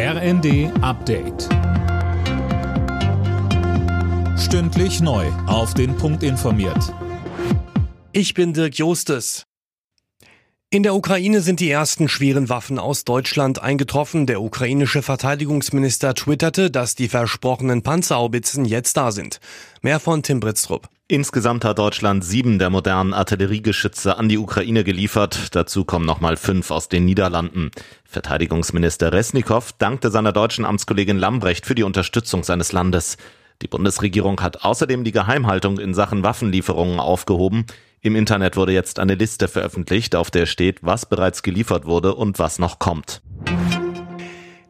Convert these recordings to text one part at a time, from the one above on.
RND Update. Stündlich neu. Auf den Punkt informiert. Ich bin Dirk Jostes. In der Ukraine sind die ersten schweren Waffen aus Deutschland eingetroffen. Der ukrainische Verteidigungsminister twitterte, dass die versprochenen Panzerhaubitzen jetzt da sind. Mehr von Tim Britztrup. Insgesamt hat Deutschland sieben der modernen Artilleriegeschütze an die Ukraine geliefert. Dazu kommen nochmal fünf aus den Niederlanden. Verteidigungsminister Resnikow dankte seiner deutschen Amtskollegin Lambrecht für die Unterstützung seines Landes. Die Bundesregierung hat außerdem die Geheimhaltung in Sachen Waffenlieferungen aufgehoben. Im Internet wurde jetzt eine Liste veröffentlicht, auf der steht, was bereits geliefert wurde und was noch kommt.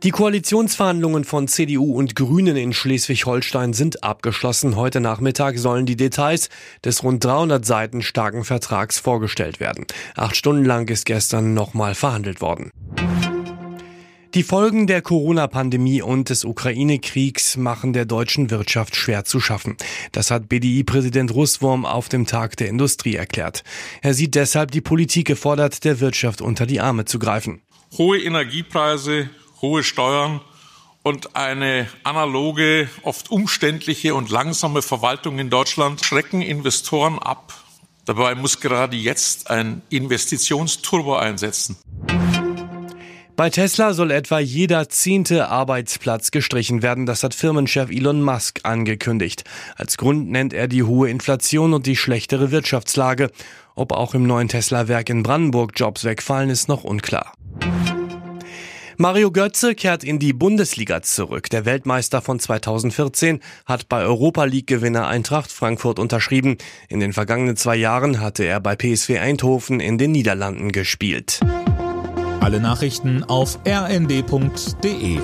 Die Koalitionsverhandlungen von CDU und Grünen in Schleswig-Holstein sind abgeschlossen. Heute Nachmittag sollen die Details des rund 300 Seiten starken Vertrags vorgestellt werden. Acht Stunden lang ist gestern nochmal verhandelt worden. Die Folgen der Corona-Pandemie und des Ukraine-Kriegs machen der deutschen Wirtschaft schwer zu schaffen. Das hat BDI-Präsident Russwurm auf dem Tag der Industrie erklärt. Er sieht deshalb die Politik gefordert, der Wirtschaft unter die Arme zu greifen. Hohe Energiepreise, hohe Steuern und eine analoge, oft umständliche und langsame Verwaltung in Deutschland schrecken Investoren ab. Dabei muss gerade jetzt ein Investitionsturbo einsetzen. Bei Tesla soll etwa jeder zehnte Arbeitsplatz gestrichen werden. Das hat Firmenchef Elon Musk angekündigt. Als Grund nennt er die hohe Inflation und die schlechtere Wirtschaftslage. Ob auch im neuen Tesla-Werk in Brandenburg Jobs wegfallen, ist noch unklar. Mario Götze kehrt in die Bundesliga zurück. Der Weltmeister von 2014 hat bei Europa League-Gewinner Eintracht Frankfurt unterschrieben. In den vergangenen zwei Jahren hatte er bei PSV Eindhoven in den Niederlanden gespielt. Alle Nachrichten auf rnd.de